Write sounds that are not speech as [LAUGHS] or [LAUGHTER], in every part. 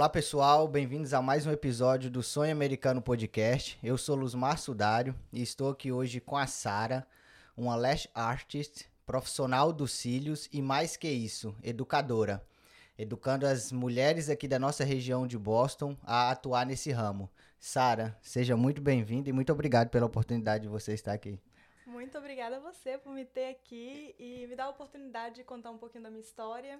Olá pessoal, bem-vindos a mais um episódio do Sonho Americano Podcast. Eu sou Luzmar Sudário e estou aqui hoje com a Sara, uma lash artist, profissional dos cílios e mais que isso, educadora, educando as mulheres aqui da nossa região de Boston a atuar nesse ramo. Sara, seja muito bem-vinda e muito obrigado pela oportunidade de você estar aqui. Muito obrigada a você por me ter aqui e me dar a oportunidade de contar um pouquinho da minha história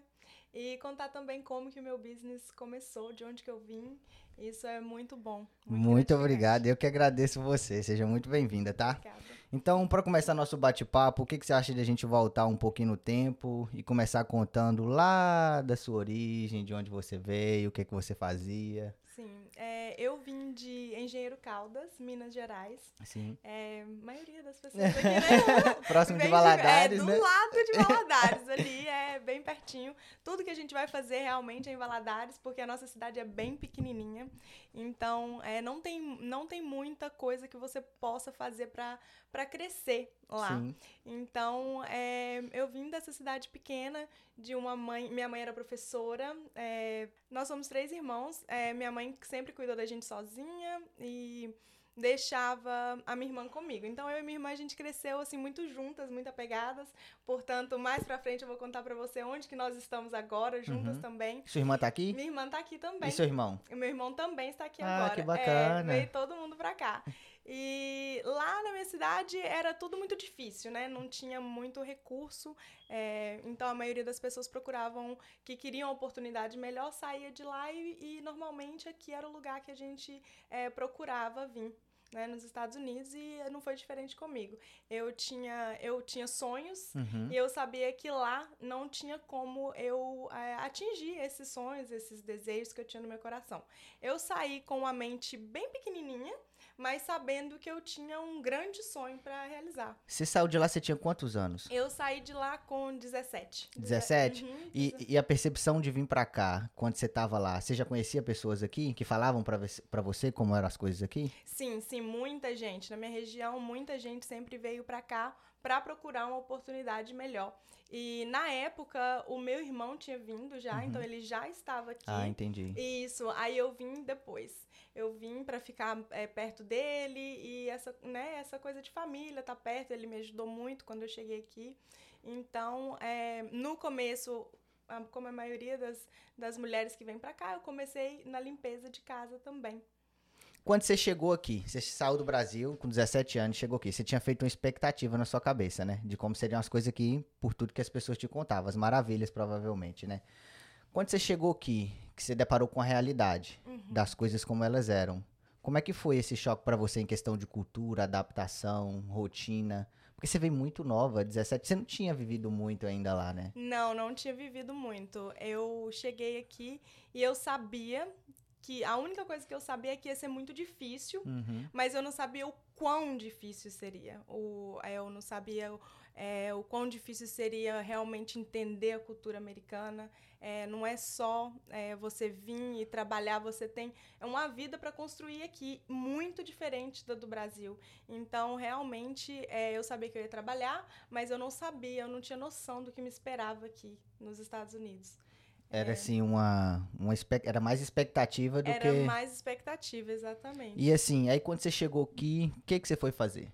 e contar também como que o meu business começou, de onde que eu vim. Isso é muito bom. Muito, muito obrigado. Eu que agradeço você. Seja muito bem-vinda, tá? Obrigada. Então, para começar nosso bate-papo, o que, que você acha de a gente voltar um pouquinho no tempo e começar contando lá da sua origem, de onde você veio, o que, que você fazia? Sim, é, eu vim de Engenheiro Caldas, Minas Gerais. Sim. É, maioria das pessoas [LAUGHS] aqui, né? Próximo de Valadares, é, né? do lado de [LAUGHS] Valadares, ali é bem pertinho. Tudo que a gente vai fazer realmente é em Valadares, porque a nossa cidade é bem pequenininha. Então, é, não, tem, não tem muita coisa que você possa fazer para crescer lá. Sim. Então, é, eu vim dessa cidade pequena, de uma mãe. Minha mãe era professora. é, nós somos três irmãos. é, minha mãe sempre cuidou da gente sozinha e deixava a minha irmã comigo. Então, eu e minha irmã, a gente cresceu, assim, muito juntas, muito apegadas. Portanto, mais pra frente eu vou contar pra você onde que nós estamos agora, juntas Uhum. também. Sua irmã tá aqui? Minha irmã tá aqui também. E seu irmão? E meu irmão também está aqui Ah, agora. que bacana. É, veio todo mundo pra cá. [LAUGHS] E lá na minha cidade era tudo muito difícil, né? Não tinha muito recurso. é, então a maioria das pessoas procuravam que queriam oportunidade melhor, saía de lá e, e normalmente aqui era o lugar que a gente é, procurava vir. Né, nos Estados Unidos e não foi diferente comigo. Eu tinha, eu tinha sonhos Uhum. e eu sabia que lá não tinha como eu é, atingir esses sonhos, esses desejos que eu tinha no meu coração. Eu saí com uma mente bem pequenininha, mas sabendo que eu tinha um grande sonho para realizar. Você saiu de lá, você tinha quantos anos? Eu saí de lá com 17. 17? Uhum, E, e a percepção de vir pra cá, quando você tava lá, você já conhecia pessoas aqui que falavam pra você- como eram as coisas aqui? Sim, sim, muita gente. Na minha região, muita gente sempre veio pra cá para procurar uma oportunidade melhor. E na época, o meu irmão tinha vindo já, Uhum. então ele já estava aqui. Ah, entendi. Isso, aí eu vim depois. Eu vim pra ficar é, perto dele e essa, né, essa coisa de família, tá perto, ele me ajudou muito quando eu cheguei aqui. Então, é, no começo, como a maioria das, das mulheres que vêm pra cá, eu comecei na limpeza de casa também. Quando você chegou aqui, você saiu do Brasil com 17 anos, chegou aqui, você tinha feito uma expectativa na sua cabeça, né? De como seriam as coisas aqui, por tudo que as pessoas te contavam, as maravilhas, provavelmente, né? Quando você chegou aqui, que você deparou com a realidade das coisas como elas eram, como é que foi esse choque pra você em questão de cultura, adaptação, rotina? Porque você veio muito nova, 17, você não tinha vivido muito ainda lá, né? Não, não tinha vivido muito. Eu cheguei aqui e eu sabia que a única coisa que eu sabia é que ia ser muito difícil Uhum. mas eu não sabia o quão difícil seria. O, é, eu não sabia é, o quão difícil seria realmente entender a cultura americana. É, não é só é, você vir e trabalhar, você tem é uma vida para construir aqui muito diferente da do Brasil. Então, realmente, é, eu sabia que eu ia trabalhar, mas eu não sabia, eu não tinha noção do que me esperava aqui nos Estados Unidos. Era assim, uma, uma era mais expectativa do Era que... mais expectativa, exatamente. E assim, aí quando você chegou aqui, o que, que você foi fazer?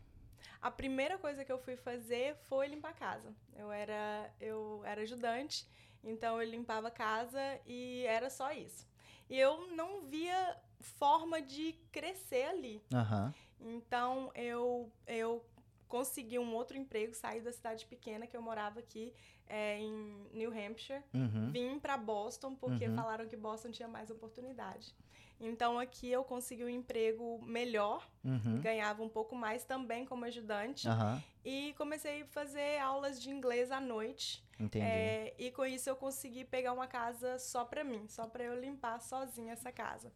A primeira coisa que eu fui fazer foi limpar a casa. Eu era, eu era ajudante, então eu limpava a casa e era só isso. E eu não via forma de crescer ali. Aham. Então eu, eu consegui um outro emprego, saí da cidade pequena que eu morava aqui é, em New Hampshire. Uhum. Vim para Boston porque Uhum. falaram que Boston tinha mais oportunidade. Então aqui eu consegui um emprego melhor, Uhum. ganhava um pouco mais também como ajudante. E comecei a fazer aulas de inglês à noite. Entendi. É, e com isso eu consegui pegar uma casa só pra mim, só pra eu limpar sozinha essa casa.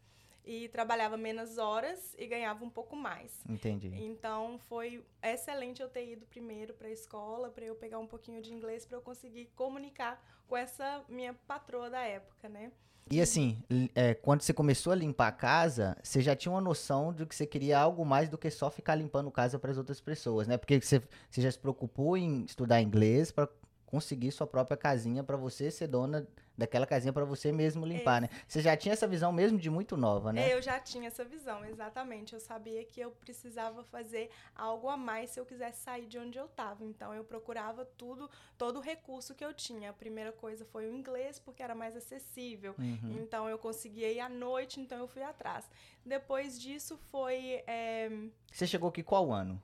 E trabalhava menos horas e ganhava um pouco mais. Entendi. Então foi excelente eu ter ido primeiro para a escola, para eu pegar um pouquinho de inglês, para eu conseguir comunicar com essa minha patroa da época, né? E assim, é, quando você começou a limpar a casa, você já tinha uma noção de que você queria algo mais do que só ficar limpando casa para as outras pessoas, né? Porque você, você já se preocupou em estudar inglês para conseguir sua própria casinha para você ser dona daquela casinha para você mesmo limpar, né? Você já tinha essa visão mesmo de muito nova, né? Eu já tinha essa visão, exatamente. Eu sabia que eu precisava fazer algo a mais se eu quisesse sair de onde eu estava. Então eu procurava tudo, todo o recurso que eu tinha. A primeira coisa foi o inglês, porque era mais acessível. Uhum. Então eu conseguia ir à noite, então eu fui atrás. Depois disso foi. É... Você chegou aqui qual ano?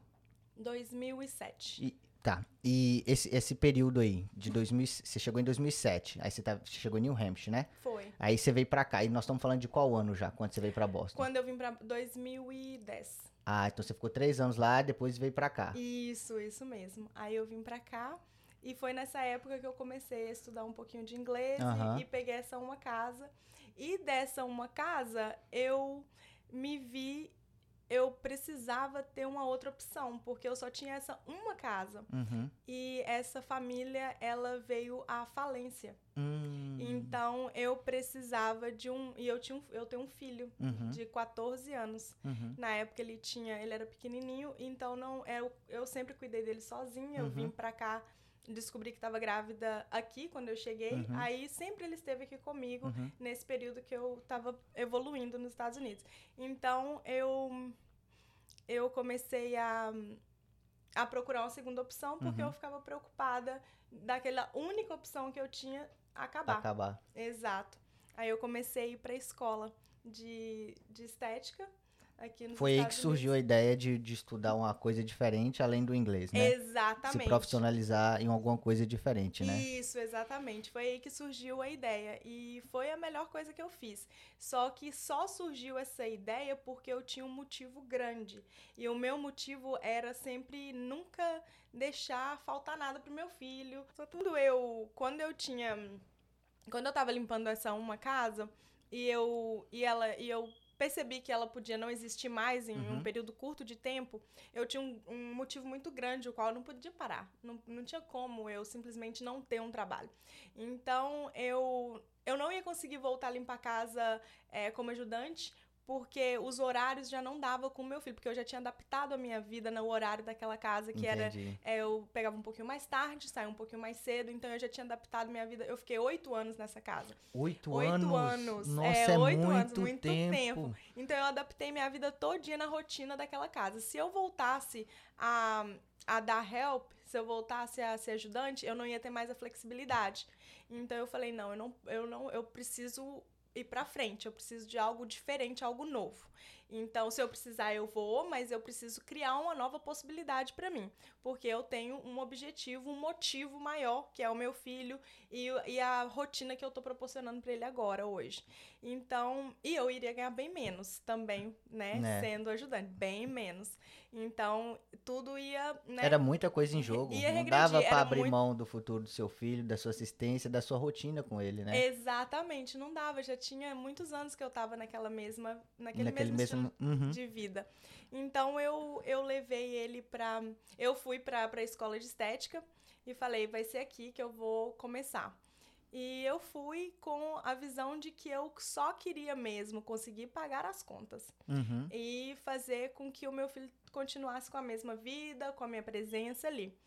2007. E, Tá. E esse, esse período aí, de 2000, você chegou em 2007, aí você, tá, você chegou em New Hampshire, né? Foi. Aí você veio pra cá, e nós estamos falando de qual ano já, quando você veio pra Boston? Quando eu vim pra 2010. Ah, então você ficou três anos lá, depois veio pra cá. Isso, isso mesmo. Aí eu vim pra cá, e foi nessa época que eu comecei a estudar um pouquinho de inglês, e, e peguei essa uma casa. E dessa uma casa, eu me vi eu precisava ter uma outra opção, porque eu só tinha essa uma casa. Uhum. E essa família, ela veio à falência. Uhum. Então, eu precisava de um... E eu, tinha um, eu tenho um filho uhum. de 14 anos. Uhum. Na época, ele tinha... Ele era pequenininho, então não... Eu, eu sempre cuidei dele sozinha. Eu vim uhum. pra cá descobri que estava grávida aqui quando eu cheguei. Uhum. Aí sempre ele esteve aqui comigo uhum. nesse período que eu estava evoluindo nos Estados Unidos. Então eu eu comecei a a procurar uma segunda opção porque uhum. eu ficava preocupada daquela única opção que eu tinha acabar. Acabar. Exato. Aí eu comecei a ir para a escola de, de estética aqui nos Foi Estados aí que surgiu Unidos. a ideia de, de estudar uma coisa diferente além do inglês, né? Exatamente. Se profissionalizar em alguma coisa diferente, né? Isso, exatamente. Foi aí que surgiu a ideia. E foi a melhor coisa que eu fiz. Só que só surgiu essa ideia porque eu tinha um motivo grande. E o meu motivo era sempre nunca deixar faltar nada pro meu filho. Só tudo eu, quando eu tinha. Quando eu tava limpando essa uma casa, e eu. E ela. E eu percebi que ela podia não existir mais em uhum. um período curto de tempo, eu tinha um, um, motivo muito grande, o qual eu não podia parar. Não, não tinha como eu simplesmente não ter um trabalho. Então, eu, eu não ia conseguir voltar a limpar a casa é, como ajudante, porque os horários já não dava com o meu filho, porque eu já tinha adaptado a minha vida no horário daquela casa, que Entendi. era. É, eu pegava um pouquinho mais tarde, saía um pouquinho mais cedo, então eu já tinha adaptado a minha vida. Eu fiquei oito anos nessa casa. Oito, oito anos? anos. Nossa, é, é oito muito anos, muito tempo. tempo. Então eu adaptei minha vida todinha na rotina daquela casa. Se eu voltasse a, a dar help, se eu voltasse a ser ajudante, eu não ia ter mais a flexibilidade. Então eu falei, não, eu não, eu não, eu preciso ir para frente, eu preciso de algo diferente, algo novo. Então, se eu precisar, eu vou, mas eu preciso criar uma nova possibilidade para mim, porque eu tenho um objetivo, um motivo maior, que é o meu filho e, e a rotina que eu tô proporcionando para ele agora, hoje. Então, e eu iria ganhar bem menos também, né, né? sendo ajudante, bem menos. Então, tudo ia. Né, era muita coisa em jogo. Ia Não dava para abrir muito... mão do futuro do seu filho, da sua assistência, da sua rotina com ele, né? Exatamente, não dava. Já tinha muitos anos que eu tava naquela mesma, naquele, naquele mesmo, mesmo uhum. de vida. Então eu, eu levei ele pra. Eu fui pra, pra escola de estética e falei, vai ser aqui que eu vou começar. E eu fui com a visão de que eu só queria mesmo conseguir pagar as contas uhum. e fazer com que o meu filho continuasse com a mesma vida, com a minha presença ali.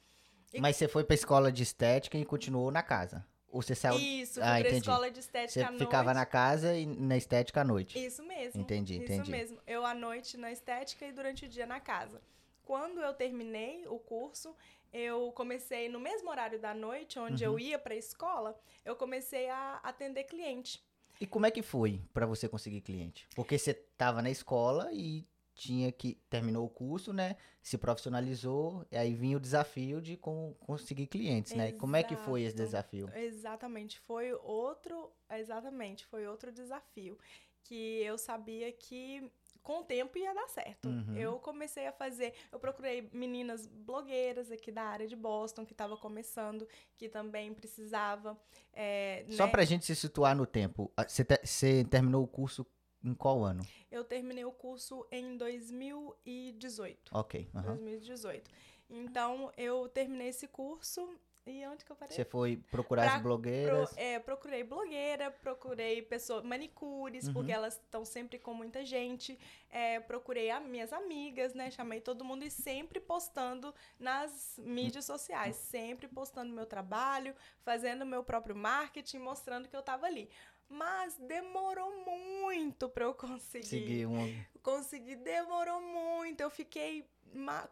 E... Mas você foi pra escola de estética e continuou na casa? Ou você saiu... Isso, ah, pra escola de estética você à noite. Você ficava na casa e na estética à noite? Isso mesmo. Entendi, entendi. Isso mesmo. Eu à noite na estética e durante o dia na casa. Quando eu terminei o curso, eu comecei no mesmo horário da noite, onde uhum. eu ia para a escola, eu comecei a atender cliente. E como é que foi para você conseguir cliente? Porque você estava na escola e tinha que terminou o curso, né? Se profissionalizou, e aí vinha o desafio de com, conseguir clientes, Exato. né? Como é que foi esse desafio? Exatamente, foi outro, exatamente, foi outro desafio que eu sabia que com o tempo ia dar certo. Uhum. Eu comecei a fazer, eu procurei meninas blogueiras aqui da área de Boston que estava começando, que também precisava. É, Só né? pra gente se situar no tempo, você te, terminou o curso em qual ano? Eu terminei o curso em 2018. Ok. Uhum. 2018. Então, eu terminei esse curso E onde que eu parei? Você foi procurar Pra- as blogueiras. Pro- é, procurei blogueira, procurei pessoas, manicures, Uhum. porque elas estão sempre com muita gente. É, procurei as minhas amigas, né? Chamei todo mundo e sempre postando nas mídias sociais, sempre postando meu trabalho, fazendo meu próprio marketing, mostrando que eu tava ali. Mas demorou muito para eu conseguir Seguir um. consegui, demorou muito. Eu fiquei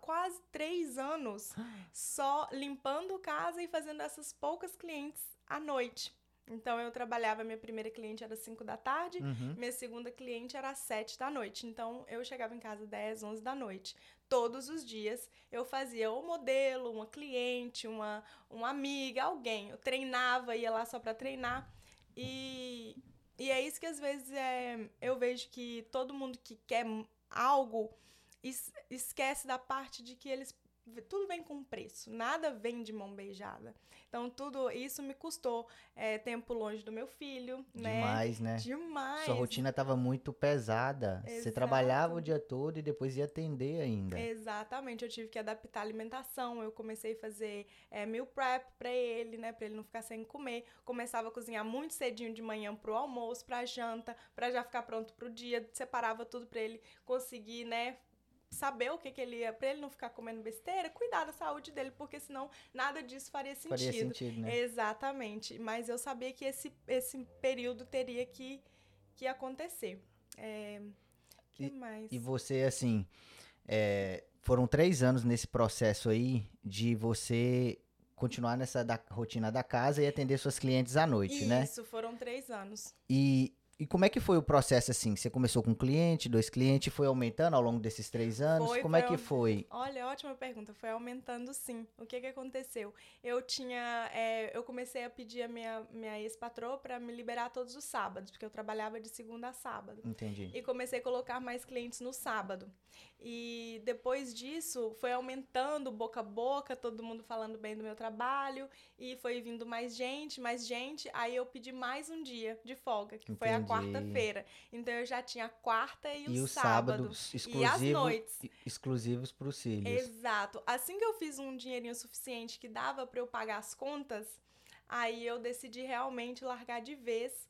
quase três anos só limpando casa e fazendo essas poucas clientes à noite. Então eu trabalhava, minha primeira cliente era às 5 da tarde, Uhum. minha segunda cliente era às 7 da noite. Então eu chegava em casa 10, 11 da noite. Todos os dias eu fazia um modelo, uma cliente, uma, uma amiga, alguém. Eu treinava, ia lá só pra treinar. E, e é isso que às vezes é, eu vejo que todo mundo que quer algo es- esquece da parte de que eles tudo vem com preço, nada vem de mão beijada. Então tudo isso me custou é, tempo longe do meu filho, né? Demais, né? Demais. Sua rotina estava muito pesada. Você Exato. trabalhava o dia todo e depois ia atender ainda. Exatamente, eu tive que adaptar a alimentação. Eu comecei a fazer é, meal prep pra ele, né, Pra ele não ficar sem comer. Começava a cozinhar muito cedinho de manhã pro almoço, pra janta, pra já ficar pronto pro dia. Separava tudo pra ele conseguir, né, saber o que que ele ia, pra ele não ficar comendo besteira, cuidar da saúde dele, porque senão nada disso faria sentido. Faria sentido, né? Exatamente, mas eu sabia que esse, esse período teria que, que acontecer. É, que mais? E você, assim, é, foram três anos nesse processo aí de você continuar nessa da- rotina da casa e atender suas clientes à noite, né? Isso, foram três anos. E, e como é que foi o processo, assim? Você começou com um cliente, dois clientes, foi aumentando ao longo desses três anos? Foi, como foi é que foi? Olha, ótima pergunta. Foi aumentando sim. O que que aconteceu? Eu tinha. é, eu comecei a pedir a minha, minha ex-patroa para me liberar todos os sábados, porque eu trabalhava de segunda a sábado. Entendi. E comecei a colocar mais clientes no sábado. E depois disso, foi aumentando boca a boca, todo mundo falando bem do meu trabalho, e foi vindo mais gente, mais gente. Aí eu pedi mais um dia de folga, que foi a Entendi. quarta-feira. Então eu já tinha a quarta e, E o os sábado. sábados E as noites. exclusivos para os cílios. Exato. Assim que eu fiz um dinheirinho suficiente que dava para eu pagar as contas, aí eu decidi realmente largar de vez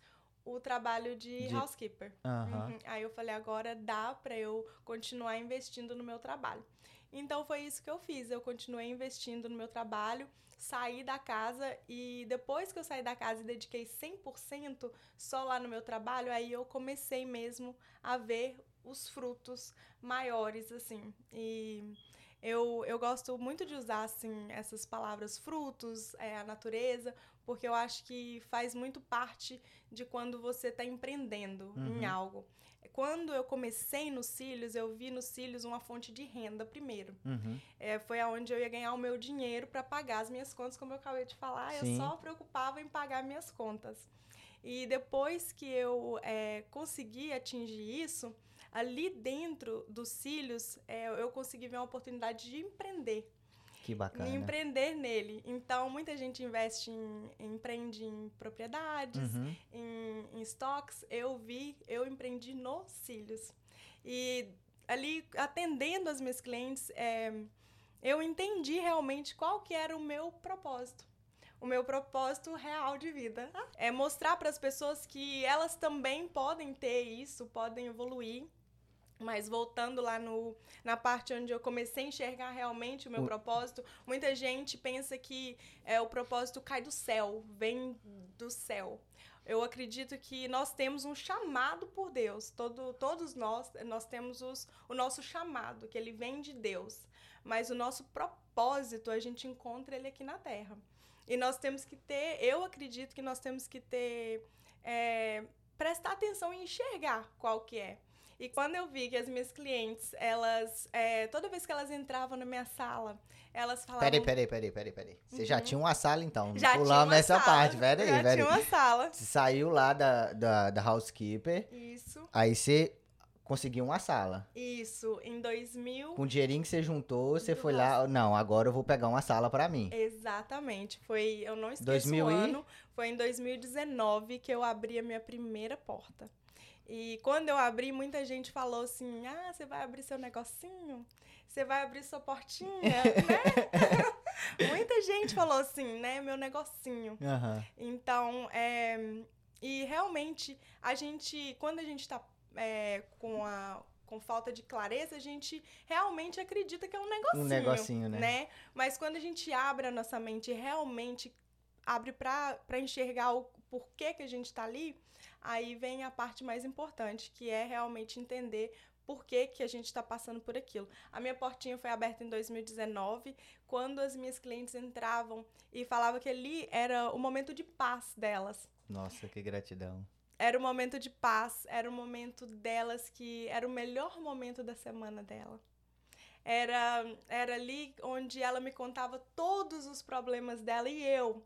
o trabalho de, De- housekeeper. Aham. Uhum. Aí eu falei, agora dá para eu continuar investindo no meu trabalho. Então foi isso que eu fiz. Eu continuei investindo no meu trabalho, saí da casa e depois que eu saí da casa e dediquei 100% só lá no meu trabalho, aí eu comecei mesmo a ver os frutos maiores, assim. E eu, eu gosto muito de usar, assim, essas palavras frutos, é, a natureza, porque eu acho que faz muito parte de quando você está empreendendo em Uhum. algo. Quando eu comecei nos cílios, eu vi nos cílios uma fonte de renda primeiro. Uhum. É, foi aonde eu ia ganhar o meu dinheiro para pagar as minhas contas, como eu acabei de falar, eu Sim. só preocupava em pagar minhas contas. E depois que eu é, consegui atingir isso, ali dentro dos cílios, é, eu consegui ver uma oportunidade de empreender Que bacana. me empreender nele. Então, muita gente investe em, empreende em propriedades, Uhum. em, em estoques. Eu vi, eu empreendi nos cílios. E ali, atendendo as minhas clientes, é, eu entendi realmente qual que era o meu propósito. O meu propósito real de vida. É mostrar para as pessoas que elas também podem ter isso, podem evoluir. Mas voltando lá no, na parte onde eu comecei a enxergar realmente o meu O- propósito, muita gente pensa que é, o propósito cai do céu, vem do céu. Eu acredito que nós temos um chamado por Deus. Todo, todos nós, nós temos os, o nosso chamado, que ele vem de Deus. Mas o nosso propósito, a gente encontra ele aqui na Terra. E nós temos que ter, eu acredito que nós temos que ter, é, prestar atenção e enxergar qual que é. E quando eu vi que as minhas clientes, elas, é, toda vez que elas entravam na minha sala, elas falavam... Peraí, peraí, peraí, peraí, peraí. Você já Uhum. tinha uma sala, então. Já tinha Pulamos uma nessa sala, parte. Peraí, Já peraí. tinha uma sala. Você saiu lá da, da, da housekeeper, Isso, aí você conseguiu uma sala. isso. Em 2000... Com o dinheirinho que você juntou, você foi lá. Não, agora eu vou pegar uma sala pra mim. Exatamente. Foi, eu não esqueço 2000 o e? ano. Foi em 2019 que eu abri a minha primeira porta. E quando eu abri, muita gente falou assim: "Ah, você vai abrir seu negocinho? Você vai abrir sua portinha, [LAUGHS] né?" [LAUGHS] Muita gente falou assim, né? Meu negocinho. Aham. Então, é, e realmente, a gente, quando a gente está com a com falta de clareza, a gente realmente acredita que é um negocinho. Um negocinho, né? Mas quando a gente abre a nossa mente e realmente abre para enxergar o porquê que a gente está ali, aí vem a parte mais importante, que é realmente entender por que, que a gente está passando por aquilo. A minha portinha foi aberta em 2019, quando as minhas clientes entravam e falavam que ali era o momento de paz delas. Nossa, que gratidão. Era o momento de paz, era o momento delas que era o melhor momento da semana dela. Era, era ali onde ela me contava todos os problemas dela e eu,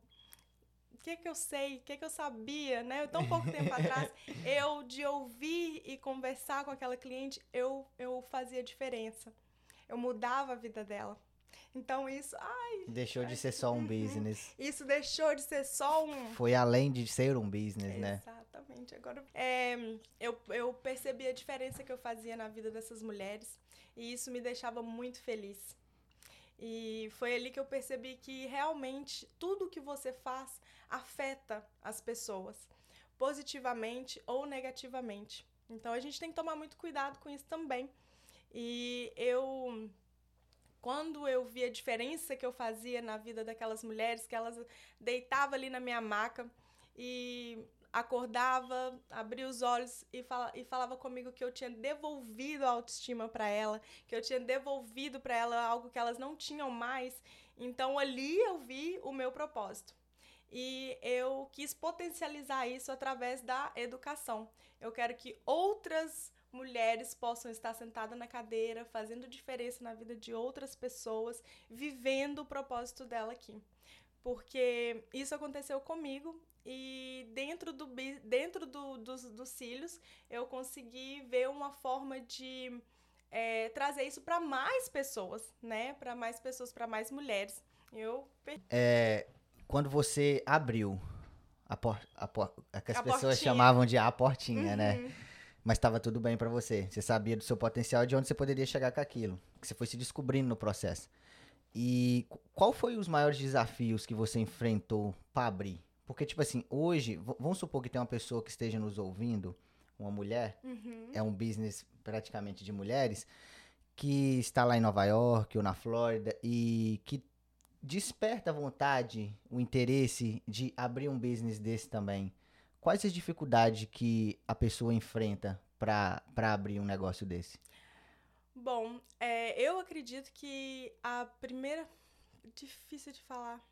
o que que eu sei, o que que eu sabia, né? Tão pouco tempo atrás, [LAUGHS] eu de ouvir e conversar com aquela cliente, eu, eu fazia diferença. Eu mudava a vida dela. Então isso, ai. Deixou de ser só um business. Isso deixou de ser só um. Foi além de ser um business, né? Exatamente. Agora, é, eu, eu percebi a diferença que eu fazia na vida dessas mulheres e isso me deixava muito feliz. E foi ali que eu percebi que realmente tudo que você faz afeta as pessoas, positivamente ou negativamente. Então a gente tem que tomar muito cuidado com isso também. E eu quando eu vi a diferença que eu fazia na vida daquelas mulheres, que elas deitavam ali na minha maca e acordava, abria os olhos e, fala, e falava comigo que eu tinha devolvido a autoestima para ela, que eu tinha devolvido para ela algo que elas não tinham mais. Então ali eu vi o meu propósito. E eu quis potencializar isso através da educação. Eu quero que outras mulheres possam estar sentadas na cadeira, fazendo diferença na vida de outras pessoas, vivendo o propósito dela aqui. Porque isso aconteceu comigo e dentro, do, dentro do, dos, dos cílios eu consegui ver uma forma de é, trazer isso para mais pessoas, né? Para mais pessoas, para mais mulheres. Eu é, quando você abriu a porta, a por, a que as a pessoas portinha. chamavam de a portinha, né? uhum. né? mas estava tudo bem para você. Você sabia do seu potencial, de onde você poderia chegar com aquilo, que você foi se descobrindo no processo. E qual foi os maiores desafios que você enfrentou para abrir? Porque tipo assim, hoje, vamos supor que tem uma pessoa que esteja nos ouvindo, uma mulher, uhum. é um business praticamente de mulheres, que está lá em Nova York ou na Flórida e que desperta a vontade, o interesse de abrir um business desse também. Quais as dificuldades que a pessoa enfrenta para abrir um negócio desse? Bom, é, eu acredito que a primeira. Difícil de falar.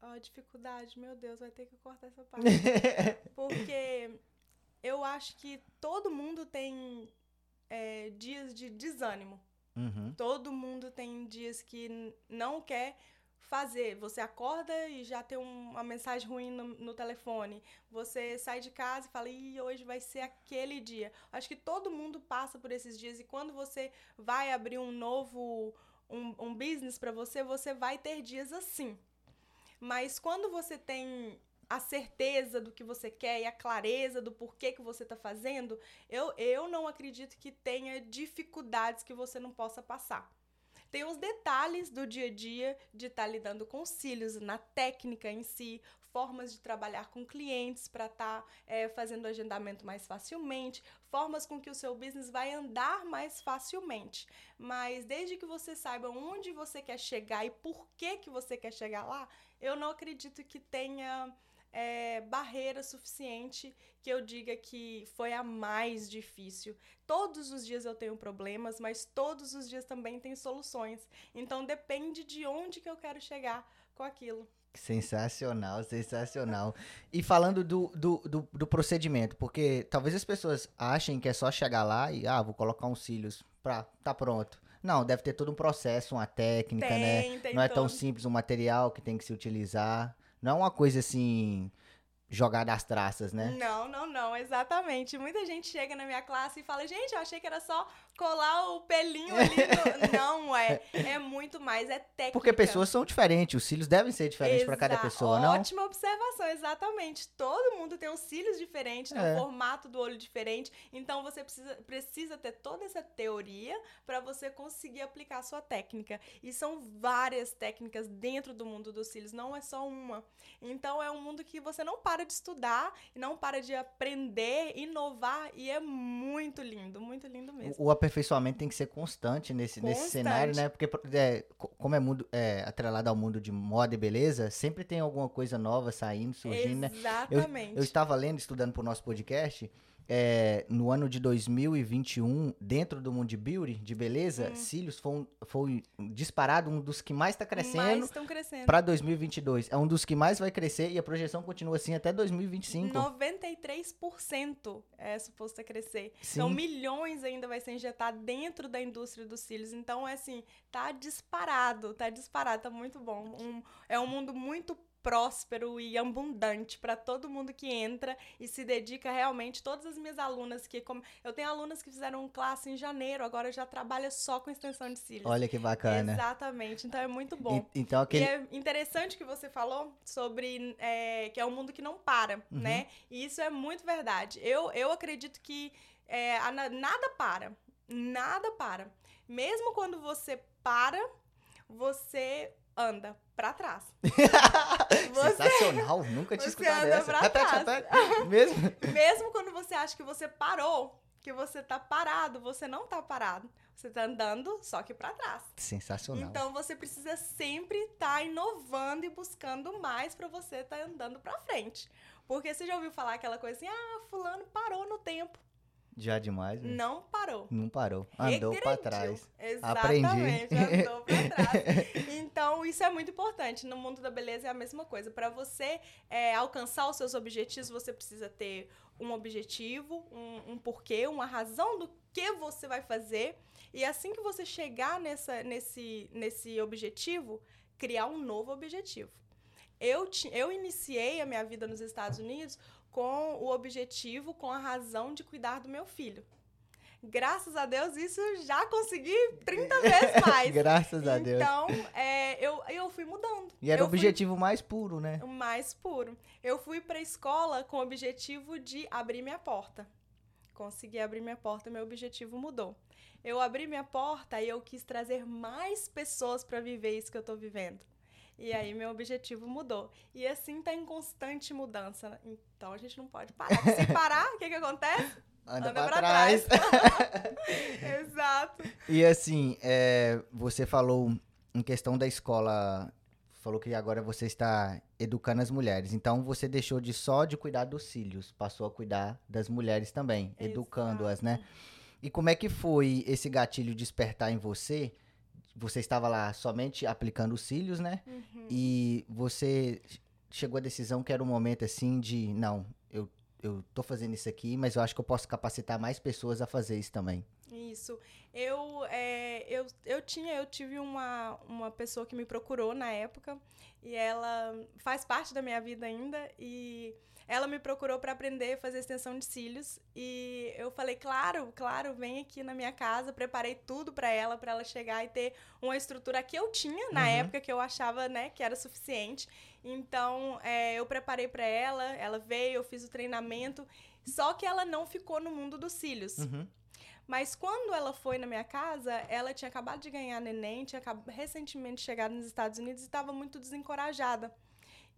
A dificuldade, meu Deus, vai ter que cortar essa parte. [LAUGHS] Porque eu acho que todo mundo tem é, dias de desânimo. Uhum. Todo mundo tem dias que não quer fazer. Você acorda e já tem uma mensagem ruim no, no, telefone. Você sai de casa e fala, Ih, hoje vai ser aquele dia. Acho que todo mundo passa por esses dias e quando você vai abrir um novo um, um business para você, você vai ter dias assim. Mas quando você tem a certeza do que você quer e a clareza do porquê que você está fazendo, eu, eu não acredito que tenha dificuldades que você não possa passar. Tem os detalhes do dia a dia de estar tá lidando com cílios, na técnica em si, formas de trabalhar com clientes para estar tá, é, fazendo agendamento mais facilmente, formas com que o seu business vai andar mais facilmente. Mas desde que você saiba onde você quer chegar e por que, que você quer chegar lá, eu não acredito que tenha é, barreira suficiente que eu diga que foi a mais difícil. Todos os dias eu tenho problemas, mas todos os dias também tem soluções. Então depende de onde que eu quero chegar com aquilo. Sensacional, sensacional. E falando do, do, do, do, procedimento, porque talvez as pessoas achem que é só chegar lá e, ah, vou colocar uns cílios pra tá pronto. Não, deve ter todo um processo, uma técnica, né? tem, né? Tem Não é tão simples o um material que tem que se utilizar. Não é uma coisa assim jogar das traças, né? Não, não, não, exatamente. Muita gente chega na minha classe e fala, gente, eu achei que era só colar o pelinho ali. No... [LAUGHS] não é, é muito mais, é técnica. Porque pessoas são diferentes, os cílios devem ser diferentes para cada pessoa, não? Ótima observação, exatamente. Todo mundo tem os cílios diferentes, é. o formato do olho diferente, então você precisa, precisa ter toda essa teoria para você conseguir aplicar a sua técnica. E são várias técnicas dentro do mundo dos cílios, não é só uma. Então é um mundo que você não para de estudar não para de aprender, inovar e é muito lindo, muito lindo mesmo. O, o aperfeiçoamento tem que ser constante nesse, constante. nesse cenário, né? Porque é, como é, mundo, é atrelado ao mundo de moda e beleza, sempre tem alguma coisa nova saindo, surgindo, Exatamente. né? Exatamente. Eu, eu estava lendo, estudando para o nosso podcast é, no ano de 2021, dentro do mundo de beauty, de beleza, hum. cílios foi, um, foi disparado um dos que mais está crescendo, crescendo. para 2022. É um dos que mais vai crescer e a projeção continua assim até 2025. 93% é suposto a crescer. Sim. Então, milhões ainda vai ser injetado dentro da indústria dos cílios. Então, é assim, tá disparado, tá disparado, tá muito bom. Um, é um mundo muito próspero e abundante para todo mundo que entra e se dedica realmente. Todas as minhas alunas que. Como, eu tenho alunas que fizeram classe em janeiro, agora já trabalha só com extensão de cílios. Olha que bacana. Exatamente, então é muito bom. E, então, aquele... E é interessante que você falou sobre é, que é um mundo que não para, uhum. né? E isso é muito verdade. Eu, eu acredito que é, nada para. Nada para. Mesmo quando você para, você anda para trás. você, [LAUGHS] Sensacional, nunca tinha escutado essa. Pra repete, trás. repete. Mesmo? [LAUGHS] Mesmo quando você acha que você parou, que você tá parado, você não tá parado. Você tá andando, só que para trás. Sensacional. Então você precisa sempre estar tá inovando e buscando mais para você estar tá andando para frente. Porque você já ouviu falar aquela coisa assim: "Ah, fulano parou no tempo". Já demais, né? Não parou. Não parou. Andou para trás. Exatamente, Aprendi. andou para [LAUGHS] trás. Então, isso é muito importante. No mundo da beleza é a mesma coisa. Para você é, alcançar os seus objetivos, você precisa ter um objetivo, um, um porquê, uma razão do que você vai fazer. E assim que você chegar nessa, nesse, nesse objetivo, criar um novo objetivo. Eu, eu iniciei a minha vida nos Estados Unidos com o objetivo, com a razão de cuidar do meu filho. Graças a Deus, isso já consegui 30 [LAUGHS] vezes mais. Graças a Deus. Então, é, eu, eu fui mudando. E era eu o objetivo fui... mais puro, né? O mais puro. Eu fui para a escola com o objetivo de abrir minha porta. Consegui abrir minha porta, meu objetivo mudou. Eu abri minha porta e eu quis trazer mais pessoas para viver isso que eu estou vivendo. E aí meu objetivo mudou. E assim tá em constante mudança. Então a gente não pode parar. Se parar, o que que acontece? Anda, Anda pra, pra trás. trás. [LAUGHS] Exato. E assim, é, você falou em questão da escola, falou que agora você está educando as mulheres. Então você deixou de só de cuidar dos filhos, passou a cuidar das mulheres também, educando-as, né? E como é que foi esse gatilho despertar em você? Você estava lá somente aplicando os cílios, né? Uhum. E você chegou à decisão que era um momento assim de, não, eu, eu tô fazendo isso aqui, mas eu acho que eu posso capacitar mais pessoas a fazer isso também. Isso. Eu, é, eu, eu tinha, eu tive uma, uma pessoa que me procurou na época e ela faz parte da minha vida ainda e ela me procurou para aprender a fazer extensão de cílios e eu falei, claro, claro, vem aqui na minha casa. Preparei tudo para ela, para ela chegar e ter uma estrutura que eu tinha na uhum. época que eu achava, né, que era suficiente. Então, é, eu preparei para ela, ela veio, eu fiz o treinamento. Só que ela não ficou no mundo dos cílios. Uhum. Mas quando ela foi na minha casa, ela tinha acabado de ganhar neném, tinha recentemente chegado nos Estados Unidos e estava muito desencorajada.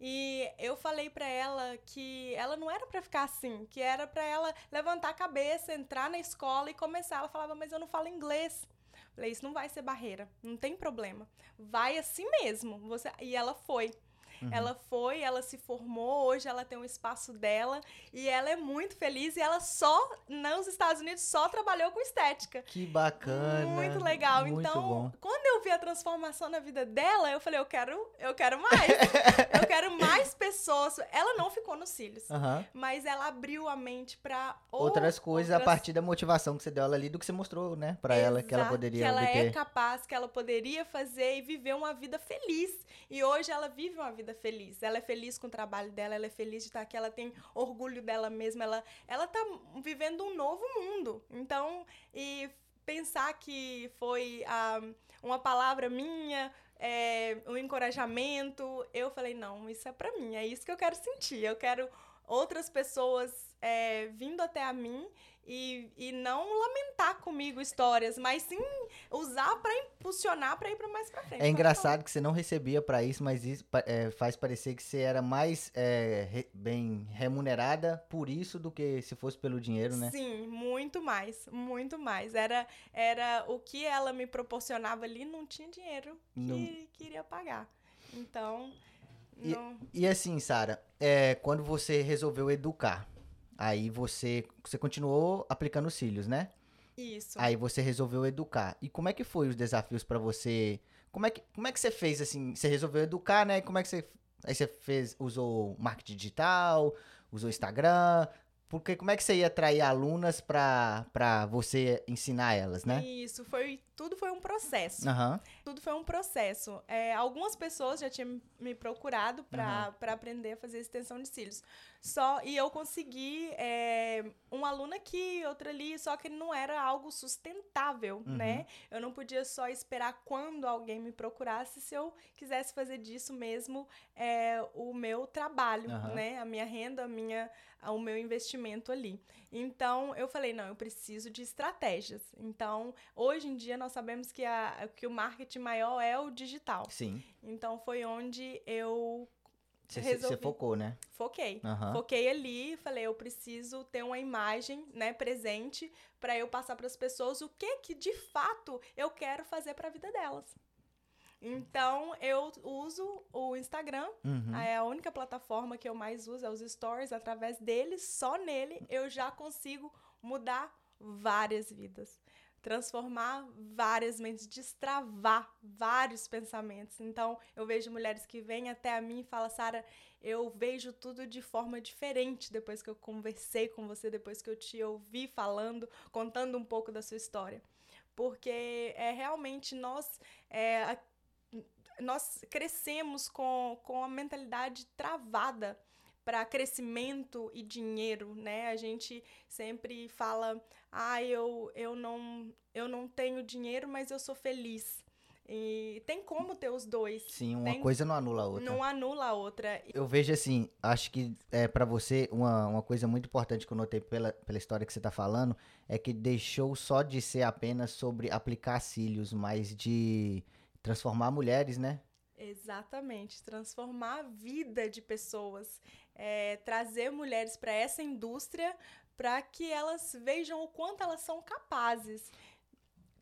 E eu falei para ela que ela não era para ficar assim, que era para ela levantar a cabeça, entrar na escola e começar. Ela falava, mas eu não falo inglês. Falei, isso não vai ser barreira, não tem problema. Vai assim mesmo. Você... E ela foi. Uhum. Ela foi, ela se formou, hoje ela tem um espaço dela e ela é muito feliz e ela só, nos Estados Unidos, só trabalhou com estética. Que bacana. Muito legal. Muito então, bom. quando eu vi a transformação na vida dela, eu falei, eu quero, eu quero mais. [LAUGHS] eu quero mais pessoas. Ela não ficou nos cílios, uhum. mas ela abriu a mente para outras coisas outras... a partir da motivação que você deu ela ali, do que você mostrou, né, para ela que ela poderia que ela obter. é capaz, que ela poderia fazer e viver uma vida feliz. E hoje ela vive uma vida vida feliz. Ela é feliz com o trabalho dela, ela é feliz de estar aqui, ela tem orgulho dela mesma, ela, ela tá vivendo um novo mundo. Então, e pensar que foi ah, uma palavra minha, é, um encorajamento, eu falei, não, isso é para mim, é isso que eu quero sentir. Eu quero outras pessoas é, vindo até a mim e, e não lamentar comigo histórias, mas sim usar para impulsionar para ir para mais para frente. É engraçado que você não recebia para isso, mas isso é, faz parecer que você era mais é, re, bem remunerada por isso do que se fosse pelo dinheiro, né? Sim, muito mais, muito mais. Era, era o que ela me proporcionava ali, não tinha dinheiro que não... queria pagar. Então. E, e assim, Sara, é, quando você resolveu educar, Aí você, você continuou aplicando cílios, né? Isso. Aí você resolveu educar. E como é que foi os desafios para você? Como é que como é que você fez assim? Você resolveu educar, né? Como é que você aí você fez usou marketing digital, usou Instagram? Porque como é que você ia atrair alunas para você ensinar elas, né? Isso, foi tudo foi um processo. Uhum. Tudo foi um processo. É, algumas pessoas já tinham me procurado para uhum. aprender a fazer extensão de cílios. Só, e eu consegui é, uma aluna aqui, outra ali, só que não era algo sustentável, uhum. né? Eu não podia só esperar quando alguém me procurasse se eu quisesse fazer disso mesmo é, o meu trabalho, né? A minha renda, a minha, o meu investimento ali. Então, eu falei, não, eu preciso de estratégias. Então, hoje em dia, nós sabemos que, a, que o marketing maior é o digital. Sim. Então, foi onde eu você, resolvi... focou, né? Foquei. Uhum. Foquei ali, falei, eu preciso ter uma imagem, né, presente para eu passar para as pessoas o que que de fato eu quero fazer para a vida delas. Então, eu uso o Instagram, uhum. é a única plataforma que eu mais uso, é os stories. Através dele, só nele, eu já consigo mudar várias vidas. Transformar várias mentes, destravar vários pensamentos. Então, eu vejo mulheres que vêm até a mim e falam, Sara, eu vejo tudo de forma diferente depois que eu conversei com você, depois que eu te ouvi falando, contando um pouco da sua história porque é realmente nós é, nós crescemos com, com a mentalidade travada para crescimento e dinheiro, né? A gente sempre fala, ah, eu, eu, não, eu não tenho dinheiro, mas eu sou feliz. E tem como ter os dois. Sim, uma tem, coisa não anula a outra. Não anula a outra. Eu vejo assim, acho que é para você uma, uma coisa muito importante que eu notei pela, pela história que você tá falando é que deixou só de ser apenas sobre aplicar cílios, mas de transformar mulheres, né? Exatamente, transformar a vida de pessoas, é, trazer mulheres para essa indústria para que elas vejam o quanto elas são capazes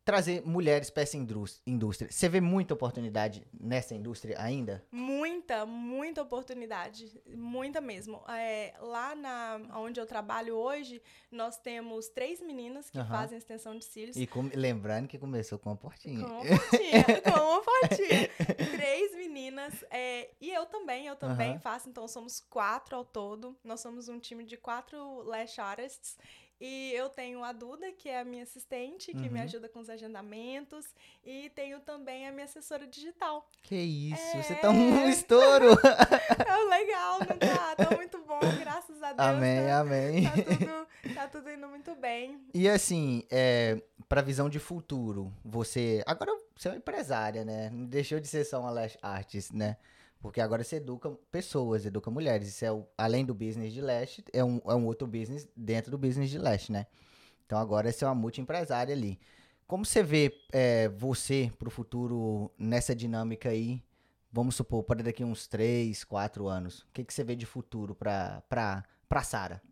trazer mulheres para essa indústria. Você vê muita oportunidade nessa indústria ainda? Muita, muita oportunidade. Muita mesmo. É, lá na, onde eu trabalho hoje, nós temos três meninas que uhum. fazem extensão de cílios. E com, lembrando que começou com uma portinha. Com uma portinha, [LAUGHS] com uma portinha. três meninas. É, e eu também, eu também uhum. faço. Então, somos quatro ao todo. Nós somos um time de quatro lash artists. E eu tenho a Duda, que é a minha assistente, que uhum. me ajuda com os agendamentos. E tenho também a minha assessora digital. Que isso, é... você tá um estouro! [LAUGHS] é legal, não tá? Tá muito bom, graças a Deus. Amém, tá, amém. Tá tudo, tá tudo indo muito bem. E assim, é, pra visão de futuro, você... Agora você é uma empresária, né? Não deixou de ser só uma lash artist, né? Porque agora você educa pessoas, educa mulheres. Isso é o, além do business de leste, é um, é um outro business dentro do business de leste, né? Então agora você é uma multi-empresária ali. Como você vê é, você para o futuro nessa dinâmica aí? Vamos supor, para daqui uns 3, 4 anos. O que, que você vê de futuro para a Sara?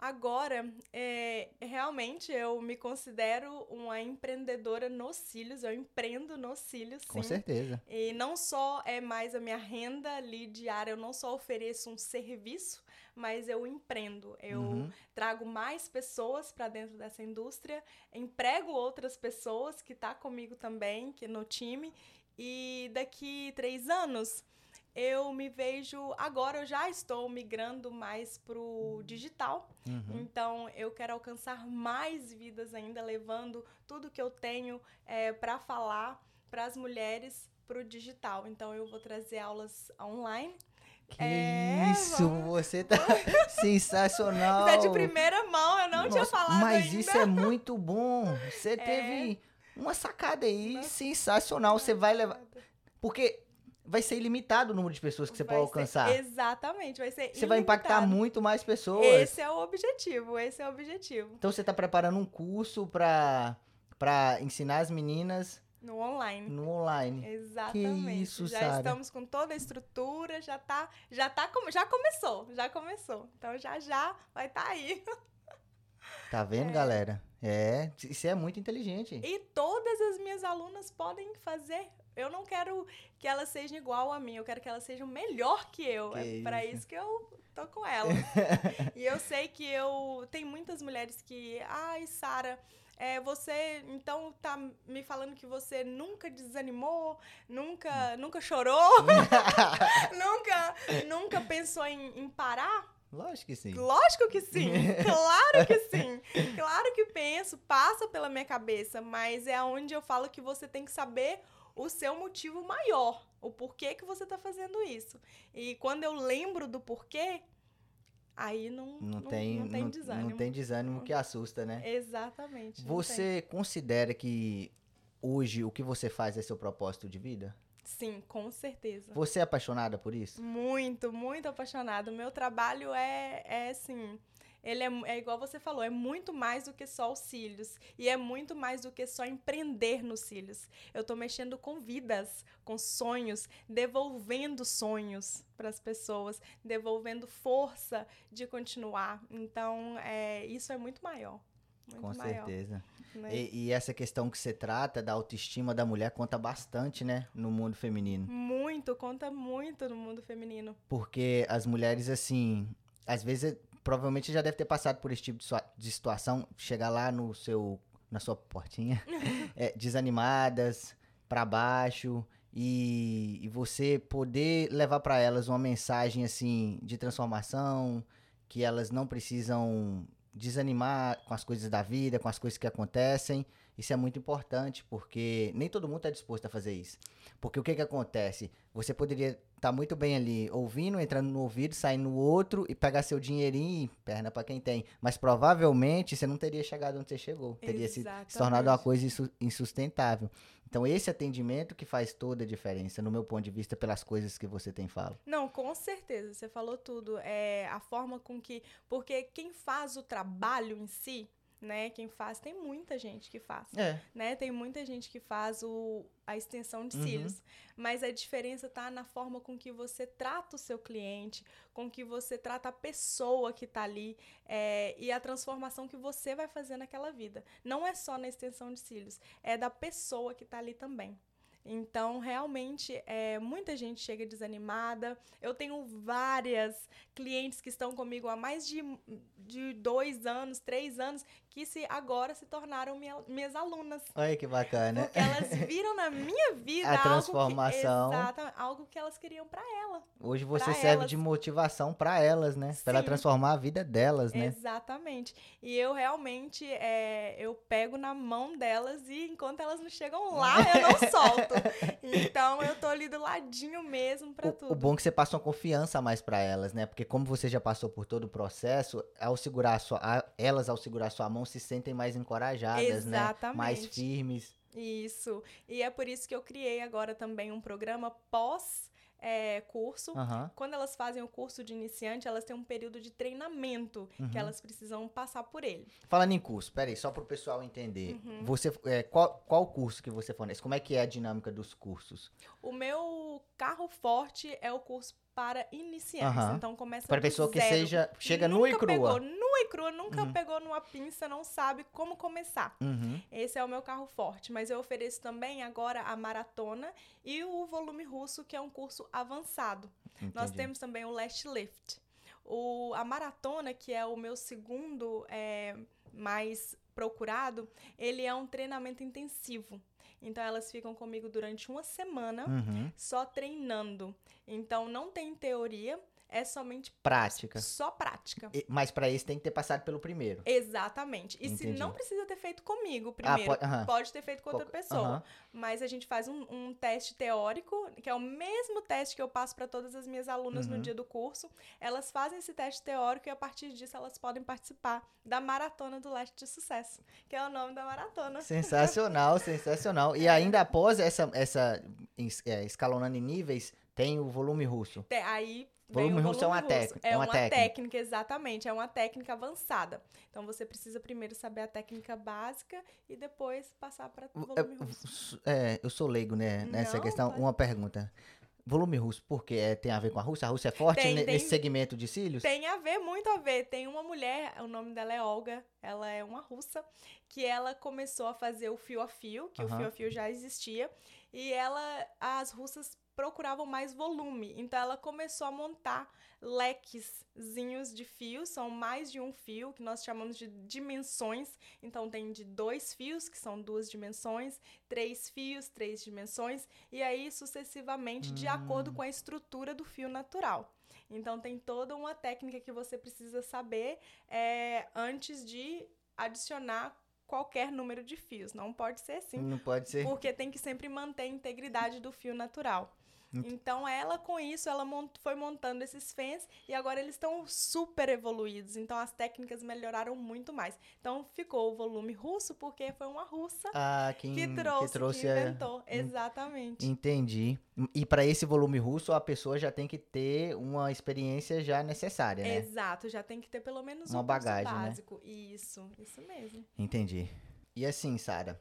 Agora, é, realmente eu me considero uma empreendedora nos cílios, eu empreendo nos cílios, sim. Com certeza. E não só é mais a minha renda ali diária, eu não só ofereço um serviço, mas eu empreendo. Eu uhum. trago mais pessoas para dentro dessa indústria, emprego outras pessoas que tá comigo também, que no time, e daqui três anos eu me vejo. Agora eu já estou migrando mais pro digital. Uhum. Então eu quero alcançar mais vidas ainda, levando tudo que eu tenho é, para falar para as mulheres para o digital. Então, eu vou trazer aulas online. Que é, isso, vamos... você tá [LAUGHS] sensacional. Isso é de primeira mão, eu não Nossa, tinha falado Mas ainda. isso é muito bom. Você [LAUGHS] é. teve uma sacada aí Nossa. sensacional. Você vai levar. Porque vai ser ilimitado o número de pessoas que você vai pode alcançar. Ser, exatamente, vai ser Você ilimitado. vai impactar muito mais pessoas. Esse é o objetivo, esse é o objetivo. Então você está preparando um curso para para ensinar as meninas no online. No online. Exatamente. Que isso, já Sarah. estamos com toda a estrutura, já tá, já tá, já começou, já começou. Então já já vai estar tá aí. [LAUGHS] Tá vendo, é. galera? É, isso é muito inteligente. E todas as minhas alunas podem fazer. Eu não quero que elas sejam igual a mim, eu quero que elas sejam melhor que eu. Que é para isso que eu tô com elas. [LAUGHS] e eu sei que eu tem muitas mulheres que, ai, Sara, é, você então tá me falando que você nunca desanimou, nunca, nunca chorou, [LAUGHS] nunca, nunca pensou em, em parar? Lógico que sim. Lógico que sim. [LAUGHS] claro que sim. Claro que penso, passa pela minha cabeça, mas é onde eu falo que você tem que saber o seu motivo maior, o porquê que você está fazendo isso. E quando eu lembro do porquê, aí não, não, não tem, não tem não, desânimo. Não tem desânimo que assusta, né? Exatamente. Você considera que hoje o que você faz é seu propósito de vida? Sim, com certeza. Você é apaixonada por isso? Muito, muito apaixonada. O meu trabalho é, é assim, ele é, é igual você falou, é muito mais do que só os cílios. E é muito mais do que só empreender nos cílios. Eu estou mexendo com vidas, com sonhos, devolvendo sonhos para as pessoas, devolvendo força de continuar. Então, é, isso é muito maior. Muito com maior, certeza. Né? E, e, essa questão que você trata da autoestima da mulher conta bastante, né, no mundo feminino. Muito, conta muito no mundo feminino. Porque as mulheres, assim, às vezes provavelmente já deve ter passado por esse tipo de, de situação, chegar lá no seu, na sua portinha, [LAUGHS] é, desanimadas, para baixo, e, e, você poder levar para elas uma mensagem assim de transformação, que elas não precisam desanimar com as coisas da vida, com as coisas que acontecem. Isso é muito importante, porque nem todo mundo está disposto a fazer isso. Porque o que, que acontece? Você poderia tá muito bem ali ouvindo, entrando no ouvido, saindo no outro e pegar seu dinheirinho e perna para quem tem. Mas provavelmente você não teria chegado onde você chegou. Teria Exatamente. se tornado uma coisa insustentável. Então, esse atendimento que faz toda a diferença, no meu ponto de vista, pelas coisas que você tem falado. Não, com certeza, você falou tudo. É a forma com que. Porque quem faz o trabalho em si, né? Quem faz, tem muita gente que faz. É. Né? Tem muita gente que faz o, a extensão de cílios. Uhum. Mas a diferença está na forma com que você trata o seu cliente, com que você trata a pessoa que está ali é, e a transformação que você vai fazer naquela vida. Não é só na extensão de cílios, é da pessoa que está ali também. Então, realmente, é, muita gente chega desanimada. Eu tenho várias clientes que estão comigo há mais de, de dois anos, três anos, que se agora se tornaram minha, minhas alunas. Olha que bacana. Porque elas [LAUGHS] viram na minha vida a transformação. Algo que, algo que elas queriam para ela. Hoje você serve elas. de motivação para elas, né? Para transformar a vida delas, né? Exatamente. E eu realmente é, eu pego na mão delas e enquanto elas não chegam lá, eu não [LAUGHS] solto. Então eu tô ali do ladinho mesmo para tudo. O bom é que você passa uma confiança mais para elas, né? Porque como você já passou por todo o processo, ao segurar sua, a, elas ao segurar sua mão se sentem mais encorajadas, né? Exatamente. né? Mais firmes. Isso. E é por isso que eu criei agora também um programa pós é, curso. Uhum. Quando elas fazem o curso de iniciante, elas têm um período de treinamento uhum. que elas precisam passar por ele. Falando em curso, peraí, só para o pessoal entender. Uhum. Você, é, qual, qual curso que você fornece? Como é que é a dinâmica dos cursos? O meu carro forte é o curso para iniciantes. Uhum. Então começa Para pessoa que seja chega nua e crua. Pegou nua e crua, nunca uhum. pegou numa pinça, não sabe como começar. Uhum. Esse é o meu carro forte, mas eu ofereço também agora a maratona e o volume russo, que é um curso avançado. Entendi. Nós temos também o last lift. O, a maratona, que é o meu segundo é, mais procurado, ele é um treinamento intensivo. Então elas ficam comigo durante uma semana uhum. só treinando. Então não tem teoria, é somente Prática. só prática. E- Mas pra isso tem que ter passado pelo primeiro. Exatamente. E se Entendi. não precisa ter feito comigo primeiro, pode- aham. pode ter feito com outra pessoa. aham. Mas a gente faz um, um teste teórico, que é o mesmo teste que eu passo para todas as minhas alunas Uhum. no dia do curso. Elas fazem esse teste teórico e a partir disso elas podem participar da Maratona do Leste de Sucesso, que é o nome da maratona. Sensacional, sensacional. E [LAUGHS] ainda após essa, essa es- é, escalonando em níveis, tem o volume russo. Te- Aí Volume russo é uma técnica, É é uma uma, técnica. técnica. exatamente. É uma técnica avançada. Então você precisa primeiro saber a técnica básica e depois passar para É, volume russo. é, eu sou leigo, né? Nessa Não, questão, uma pergunta. Volume russo, por quê? É, tem a ver com a Rússia? A Rússia é forte Tem, ne- tem. nesse segmento de cílios? Tem a ver, muito a ver. Tem uma mulher, o nome dela é Olga, ela é uma russa, que ela começou a fazer o fio a fio, que o fio a fio já existia, e ela, as russas procuravam mais volume, então ela começou a montar lequezinhos de fios, são mais de um fio, que nós chamamos de dimensões, então tem de dois fios, que são duas dimensões, três fios, três dimensões, e aí sucessivamente, de acordo Hum. com a estrutura do fio natural. Então tem toda uma técnica que você precisa saber é, antes de adicionar qualquer número de fios. Não pode ser assim, Não pode ser. porque tem que sempre manter a integridade do fio natural. Ent- Então ela com isso ela mon- foi montando esses fãs e agora eles estão super evoluídos. Então as técnicas melhoraram muito mais. Então ficou o volume russo porque foi uma russa Ah, quem, que trouxe, que, trouxe a- inventou. Exatamente. Entendi. E para esse volume russo, a pessoa já tem que ter uma experiência já necessária, né? Exato, já tem que ter pelo menos Uma um bagagem, né? básico. Isso, isso mesmo. Entendi. E assim, Sara,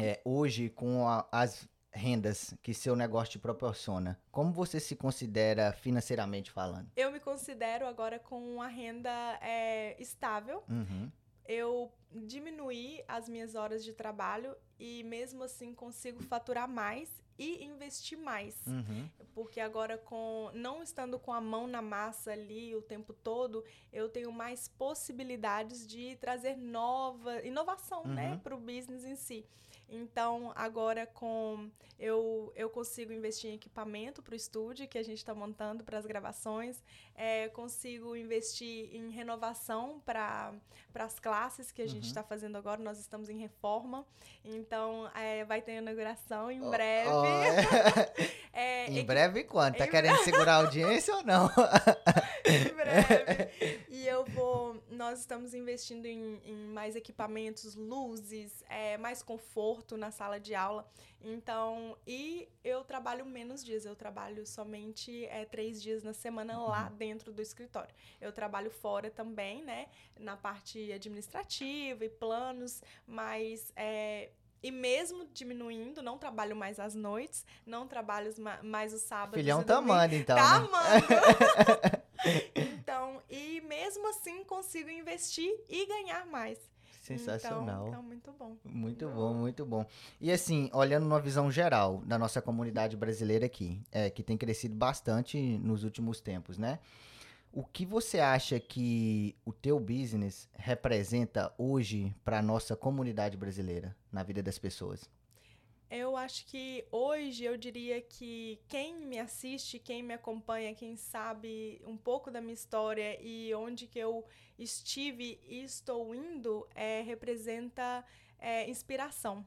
é, hoje com a- as rendas que seu negócio te proporciona, como você se considera financeiramente falando? Eu me considero agora com uma renda é, estável. Uhum. Eu diminuí as minhas horas de trabalho e mesmo assim consigo faturar mais e investir mais. Uhum. Porque agora com não estando com a mão na massa ali o tempo todo, eu tenho mais possibilidades de trazer nova inovação, né, Uhum. para o business em si. Então, agora com eu, eu consigo investir em equipamento para o estúdio que a gente está montando para as gravações, é, consigo investir em renovação para as classes que a gente Uhum. está fazendo agora. Nós estamos em reforma, então é, vai ter inauguração em Ó, breve. ó, É, [LAUGHS] em breve quando? Tá em querendo segurar a audiência ou não? [LAUGHS] em [LAUGHS] breve. E eu vou. Nós estamos investindo em, em mais equipamentos, luzes, é, mais conforto na sala de aula. Então, e eu trabalho menos dias. Eu trabalho somente é, três dias na semana lá dentro do escritório. Eu trabalho fora também, né? Na parte administrativa e planos, mas. É, e mesmo diminuindo, não trabalho mais às noites, não trabalho ma- mais os sábados. Filhão tá amando, então. Tá né? amando. [LAUGHS] então, e mesmo assim consigo investir e ganhar mais. Sensacional. Então, então muito bom. Muito bom, muito bom. E assim, olhando numa visão geral da nossa comunidade brasileira aqui, é, que tem crescido bastante nos últimos tempos, né? O que você acha que o teu business representa hoje para a nossa comunidade brasileira, na vida das pessoas? Eu acho que hoje eu diria que quem me assiste, quem me acompanha, quem sabe um pouco da minha história e onde que eu estive e estou indo, é, representa é, inspiração.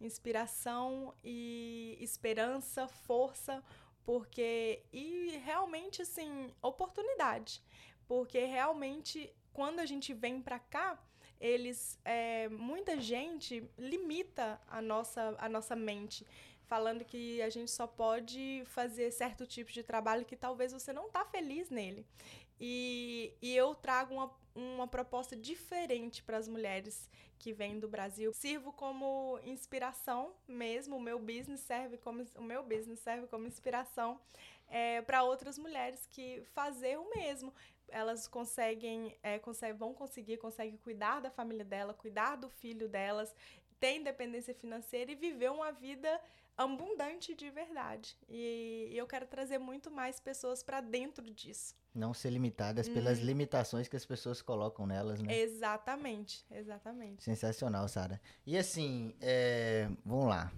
Inspiração e esperança, força, porque. E realmente, assim, oportunidade. Porque realmente, quando a gente vem pra cá, eles é, muita gente limita a nossa, a nossa mente falando que a gente só pode fazer certo tipo de trabalho que talvez você não tá feliz nele. E, e eu trago uma, uma proposta diferente para as mulheres que vêm do Brasil. Sirvo como inspiração mesmo o meu business serve como o meu business serve como inspiração é, para outras mulheres que fazer o mesmo elas conseguem, é, conseguem, vão conseguir, conseguem cuidar da família dela, cuidar do filho delas, ter independência financeira e viver uma vida abundante de verdade. E, e eu quero trazer muito mais pessoas para dentro disso. Não ser limitadas pelas limitações que as pessoas colocam nelas, né? Exatamente, exatamente. Sensacional, Sara. E assim, é, vamos lá.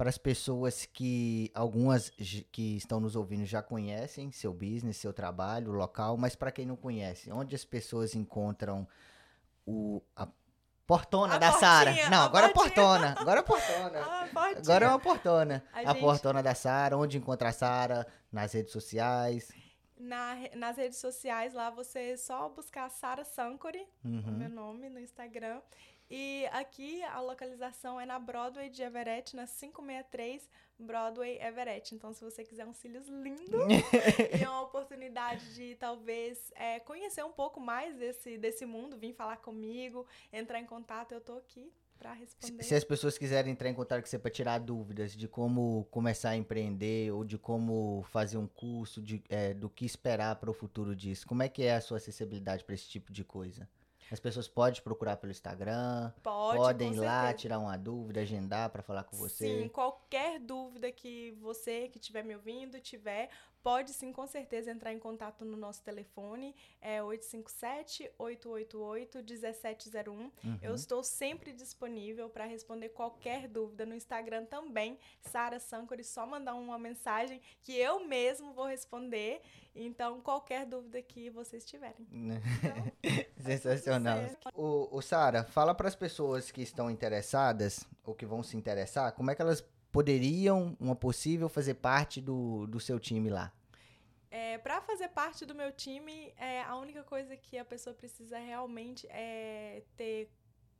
Para as pessoas que algumas que estão nos ouvindo já conhecem seu business, seu trabalho, local, mas para quem não conhece, onde as pessoas encontram o a portona A da Sara? Não, a agora é portinha. portona, agora é portona. [LAUGHS] Agora é uma portona. A A, gente- portona da Sara, onde encontra a Sara? Nas redes sociais. Na nas redes sociais lá você é só buscar Sara Sancori, o Uhum. meu nome no Instagram. E aqui a localização é na Broadway de Everett, na 563 Broadway Everett. Então, se você quiser uns cílios lindos [LAUGHS] e uma oportunidade de talvez é, conhecer um pouco mais desse, desse mundo, vir falar comigo, entrar em contato, eu tô aqui pra responder. Se as pessoas quiserem entrar em contato com você para tirar dúvidas de como começar a empreender ou de como fazer um curso, de, é, do que esperar para o futuro disso, como é que é a sua acessibilidade para esse tipo de coisa? As pessoas podem procurar pelo Instagram, Pode, podem ir lá tirar uma dúvida, agendar para falar com você. Sim, qualquer dúvida que você que estiver me ouvindo tiver, pode sim, com certeza, entrar em contato no nosso telefone, é 857-888-1701. Uhum. Eu estou sempre disponível para responder qualquer dúvida no Instagram também, Sara Sancori, só mandar uma mensagem que eu mesmo vou responder. Então, qualquer dúvida que vocês tiverem. [LAUGHS] Então, [LAUGHS] Sensacional. O, o Sara, fala para as pessoas que estão interessadas ou que vão se interessar, como é que elas poderiam, uma possível, fazer parte do, do seu time lá? É, para fazer parte do meu time, é, a única coisa que a pessoa precisa realmente é ter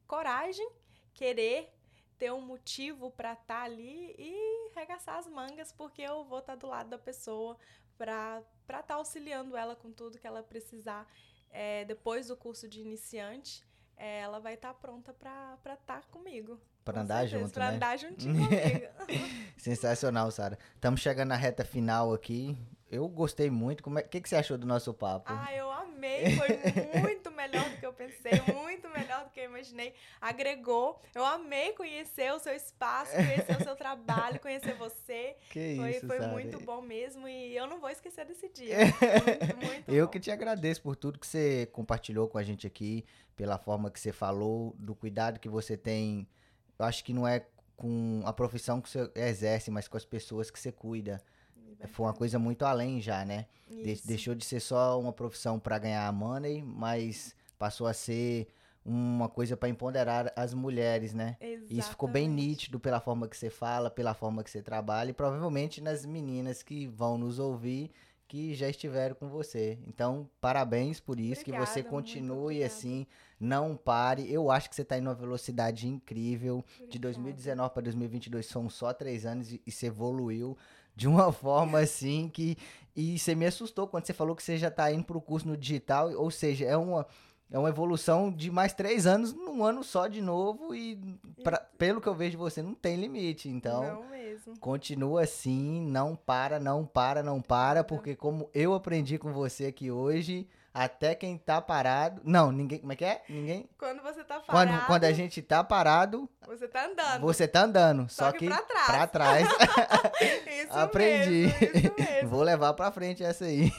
coragem, querer ter um motivo para estar ali e regaçar as mangas, porque eu vou estar do lado da pessoa para estar auxiliando ela com tudo que ela precisar. É, depois do curso de iniciante, é, ela vai estar pronta para estar comigo. Para andar certeza, junto, Pra né? andar juntinho [LAUGHS] comigo. Sensacional, Sara. Estamos chegando na reta final aqui. Eu gostei muito. O que, que você achou do nosso papo? Ah, eu amei. Foi muito melhor do que eu pensei, muito melhor do que eu imaginei. Agregou. Eu amei conhecer o seu espaço, conhecer o seu trabalho, conhecer você. que Foi, isso, foi Sara. muito bom mesmo e eu não vou esquecer desse dia. [LAUGHS] Muito, muito Eu bom. que te agradeço por tudo que você compartilhou com a gente aqui, pela forma que você falou, do cuidado que você tem. Eu acho que não é com a profissão que você exerce, mas com as pessoas que você cuida. Foi uma coisa muito além já, né? De- deixou de ser só uma profissão para ganhar money, mas passou a ser uma coisa para empoderar as mulheres, né? E Isso ficou bem Exatamente. nítido pela forma que você fala, pela forma que você trabalha e provavelmente nas meninas que vão nos ouvir que já estiveram com você. Então, parabéns por isso, que você Obrigada, continue obrigada. assim, não pare. Eu acho que você está indo numa velocidade incrível. De Obrigada. 2019 para 2022 são só três anos e, e você evoluiu de uma [LAUGHS] forma assim que. E você me assustou quando você falou que você já está indo para o curso no digital, ou seja, é uma. É uma evolução de mais três anos num ano só de novo e, pra- pelo que eu vejo de você, não tem limite. Então, continua assim, não para, não para, não para, porque como eu aprendi com você aqui hoje, até quem tá parado... Não, ninguém... Como é que é? Ninguém... Quando você tá Quando, parado, quando a gente tá parado, você tá andando. você tá andando. Só, Só que pra trás. pra trás. [LAUGHS] Isso Aprendi. mesmo, isso mesmo. Vou levar pra frente essa aí.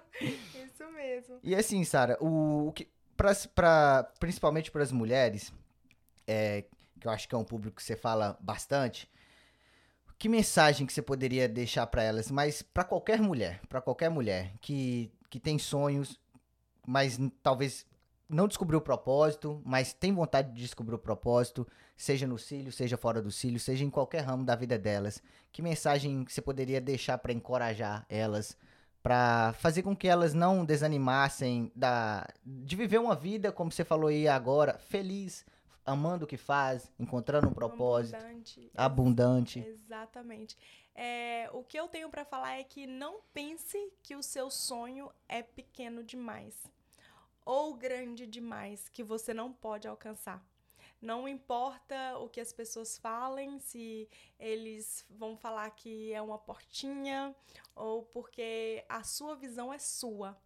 [LAUGHS] Isso mesmo. E assim, Sara, o, o que, pras, pra, principalmente para as mulheres, é, que eu acho que é um público que você fala bastante, que mensagem que você poderia deixar para elas, mas para qualquer mulher, para qualquer mulher que, que tem sonhos, mas talvez não descobriu o propósito, mas tem vontade de descobrir o propósito, seja no cílio, seja fora do cílio, seja em qualquer ramo da vida delas. Que mensagem que você poderia deixar para encorajar elas, para fazer com que elas não desanimassem da, de viver uma vida, como você falou aí agora, feliz, amando o que faz, encontrando um propósito, Abundante. abundante. Exatamente. É, o que eu tenho pra falar é que não pense que o seu sonho é pequeno demais ou grande demais que você não pode alcançar. Não importa o que as pessoas falem, se eles vão falar que é uma portinha ou porque a sua visão é sua.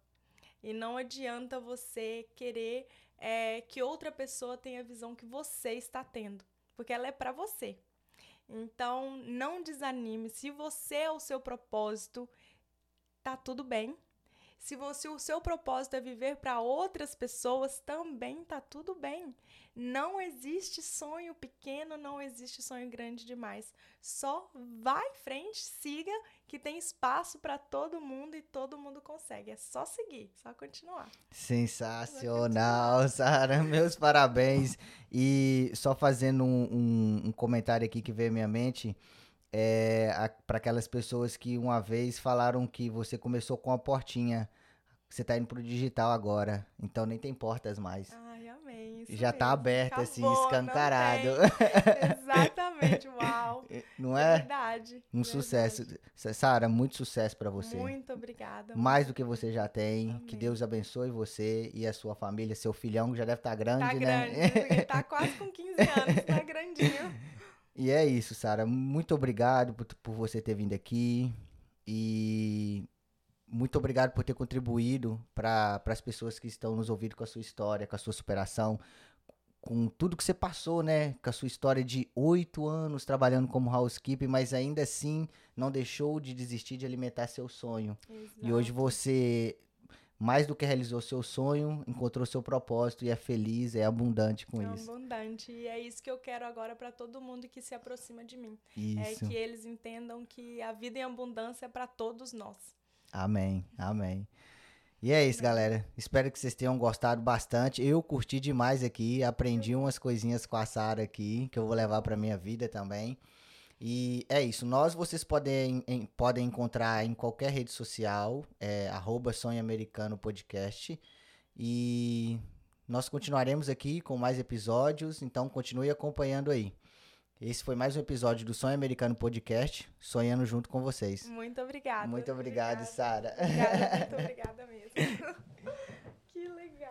E não adianta você querer é, que outra pessoa tenha a visão que você está tendo, porque ela é para você. Então, não desanime. Se você é o seu propósito, tá tudo bem. Se você o seu propósito é viver para outras pessoas, também tá tudo bem. Não existe sonho pequeno, não existe sonho grande demais. Só vai em frente, siga, que tem espaço para todo mundo e todo mundo consegue. É só seguir, só continuar. Sensacional, [LAUGHS] Sara. Meus parabéns. E só fazendo um, um, um comentário aqui que veio à minha mente. É, para aquelas pessoas que uma vez falaram que você começou com a portinha, você está indo pro digital agora, então nem tem portas mais. Ai, amém. Já está aberto, Acabou, assim, escancarado. [LAUGHS] Exatamente, uau. Não é? Verdade. Um verdade. sucesso. Sara, muito sucesso para você. Muito obrigada. Mais do que você já tem. Que Deus abençoe você e a sua família, seu filhão, que já deve estar tá grande, tá né? grande, ele tá quase com 15 [LAUGHS] anos, tá grandinho. E é isso, Sara. Muito obrigado por, por você ter vindo aqui. E muito obrigado por ter contribuído para as pessoas que estão nos ouvindo com a sua história, com a sua superação, com tudo que você passou, né? Com a sua história de oito anos trabalhando como housekeeping, mas ainda assim não deixou de desistir de alimentar seu sonho. Exato. E hoje você, mais do que realizou seu sonho, encontrou seu propósito e é feliz, é abundante com é isso. abundante. E é isso que eu quero agora para todo mundo que se aproxima de mim. Isso. É que eles entendam que a vida em abundância é para todos nós. Amém, amém. E é isso, galera. Espero que vocês tenham gostado bastante. Eu curti demais aqui, aprendi umas coisinhas com a Sara aqui, que eu vou levar para minha vida também. E é isso. Nós vocês podem, em, podem encontrar em qualquer rede social, é, arroba Sonho Americano Podcast. E nós continuaremos aqui com mais episódios, então continue acompanhando aí. Esse foi mais um episódio do Sonho Americano Podcast, sonhando junto com vocês. Muito obrigada. Muito obrigado, obrigada. Sara. Obrigada, muito obrigada mesmo. [LAUGHS] que legal.